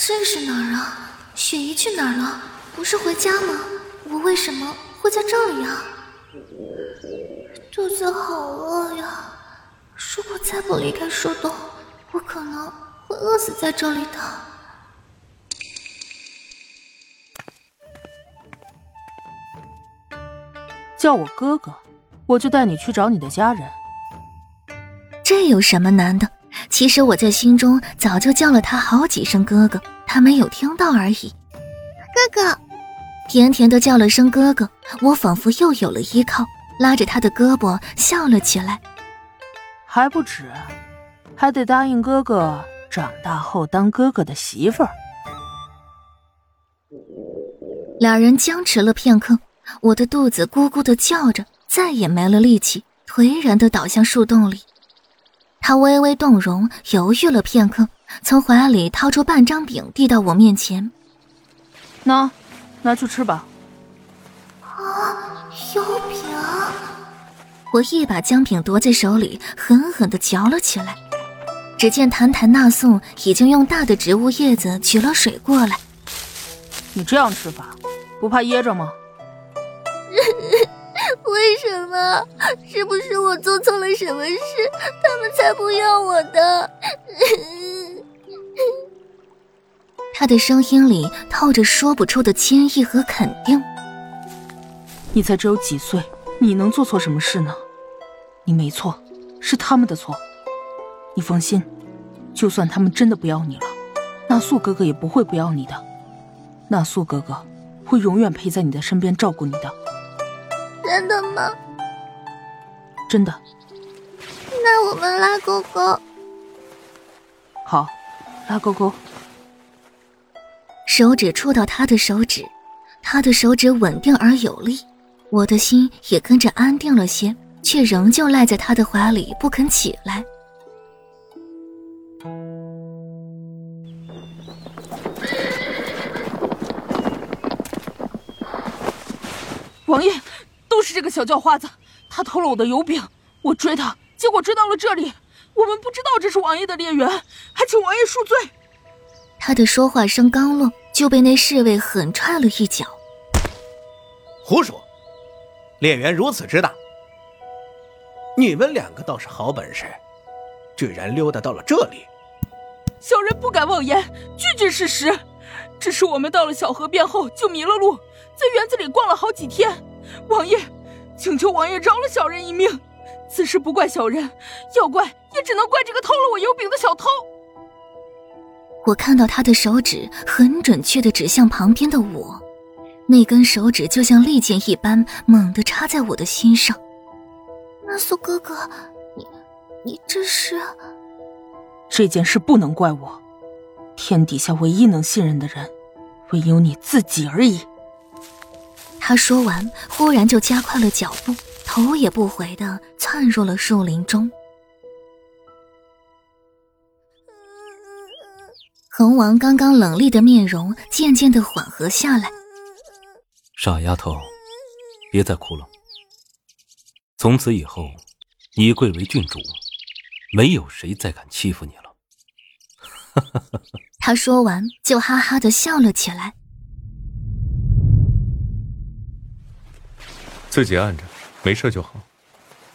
这是哪儿啊？雪姨去哪儿了？不是回家吗？我为什么会在这里啊？肚子好饿呀！如果再不离开树洞，我可能会饿死在这里的。叫我哥哥，我就带你去找你的家人。这有什么难的？其实我在心中早就叫了他好几声哥哥，他没有听到而已。哥哥，甜甜的叫了声哥哥，我仿佛又有了依靠，拉着他的胳膊笑了起来。还不止，还得答应哥哥，长大后当哥哥的媳妇儿。两人僵持了片刻。我的肚子咕咕的叫着，再也没了力气，颓然的倒向树洞里。他微微动容，犹豫了片刻，从怀里掏出半张饼，递到我面前：“拿，拿去吃吧。”啊，油饼！我一把将饼夺在手里，狠狠的嚼了起来。只见谭谭纳颂已经用大的植物叶子取了水过来。你这样吃法，不怕噎着吗？为什么？是不是我做错了什么事，他们才不要我的？他的声音里透着说不出的谦意和肯定。你才只有几岁，你能做错什么事呢？你没错，是他们的错。你放心，就算他们真的不要你了，纳素哥哥也不会不要你的。纳素哥哥会永远陪在你的身边，照顾你的。真的吗？真的。那我们拉勾勾。好，拉勾勾。手指触到他的手指，他的手指稳定而有力，我的心也跟着安定了些，却仍旧赖在他的怀里不肯起来。王爷。都是这个小叫花子，他偷了我的油饼，我追他，结果追到了这里。我们不知道这是王爷的猎园，还请王爷恕罪。他的说话声刚落，就被那侍卫狠踹了一脚。胡说！猎园如此之大，你们两个倒是好本事，居然溜达到了这里。小人不敢妄言，句句事实。只是我们到了小河边后就迷了路，在园子里逛了好几天。王爷，请求王爷饶了小人一命。此事不怪小人，要怪也只能怪这个偷了我油饼的小偷。我看到他的手指很准确的指向旁边的我，那根手指就像利剑一般，猛地插在我的心上。纳苏哥哥，你，你这是？这件事不能怪我，天底下唯一能信任的人，唯有你自己而已。他说完，忽然就加快了脚步，头也不回的窜入了树林中。恒王刚刚冷厉的面容渐渐的缓和下来。傻丫头，别再哭了。从此以后，你贵为郡主，没有谁再敢欺负你了。他说完，就哈哈的笑了起来。自己按着，没事就好。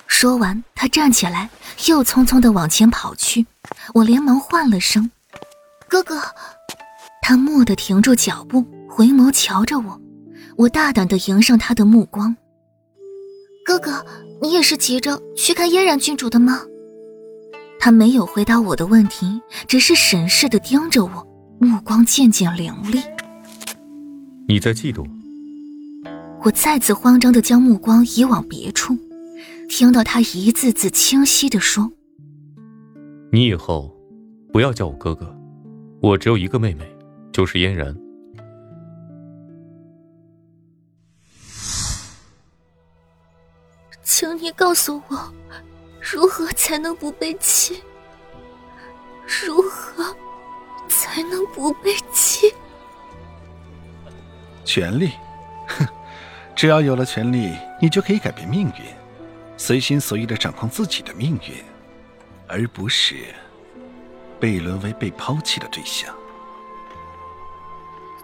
说完，他站起来，又匆匆的往前跑去。我连忙唤了声：“哥哥。”他蓦地停住脚步，回眸瞧着我。我大胆的迎上他的目光：“哥哥，你也是急着去看嫣然郡主的吗？”他没有回答我的问题，只是审视的盯着我，目光渐渐凌厉。你在嫉妒？我再次慌张的将目光移往别处，听到他一字字清晰的说：“你以后不要叫我哥哥，我只有一个妹妹，就是嫣然。请你告诉我，如何才能不被气？如何才能不被气？权力，哼。”只要有了权力，你就可以改变命运，随心所欲的掌控自己的命运，而不是被沦为被抛弃的对象。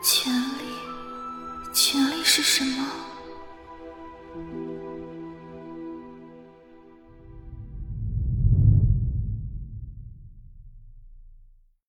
权力，权力是什么？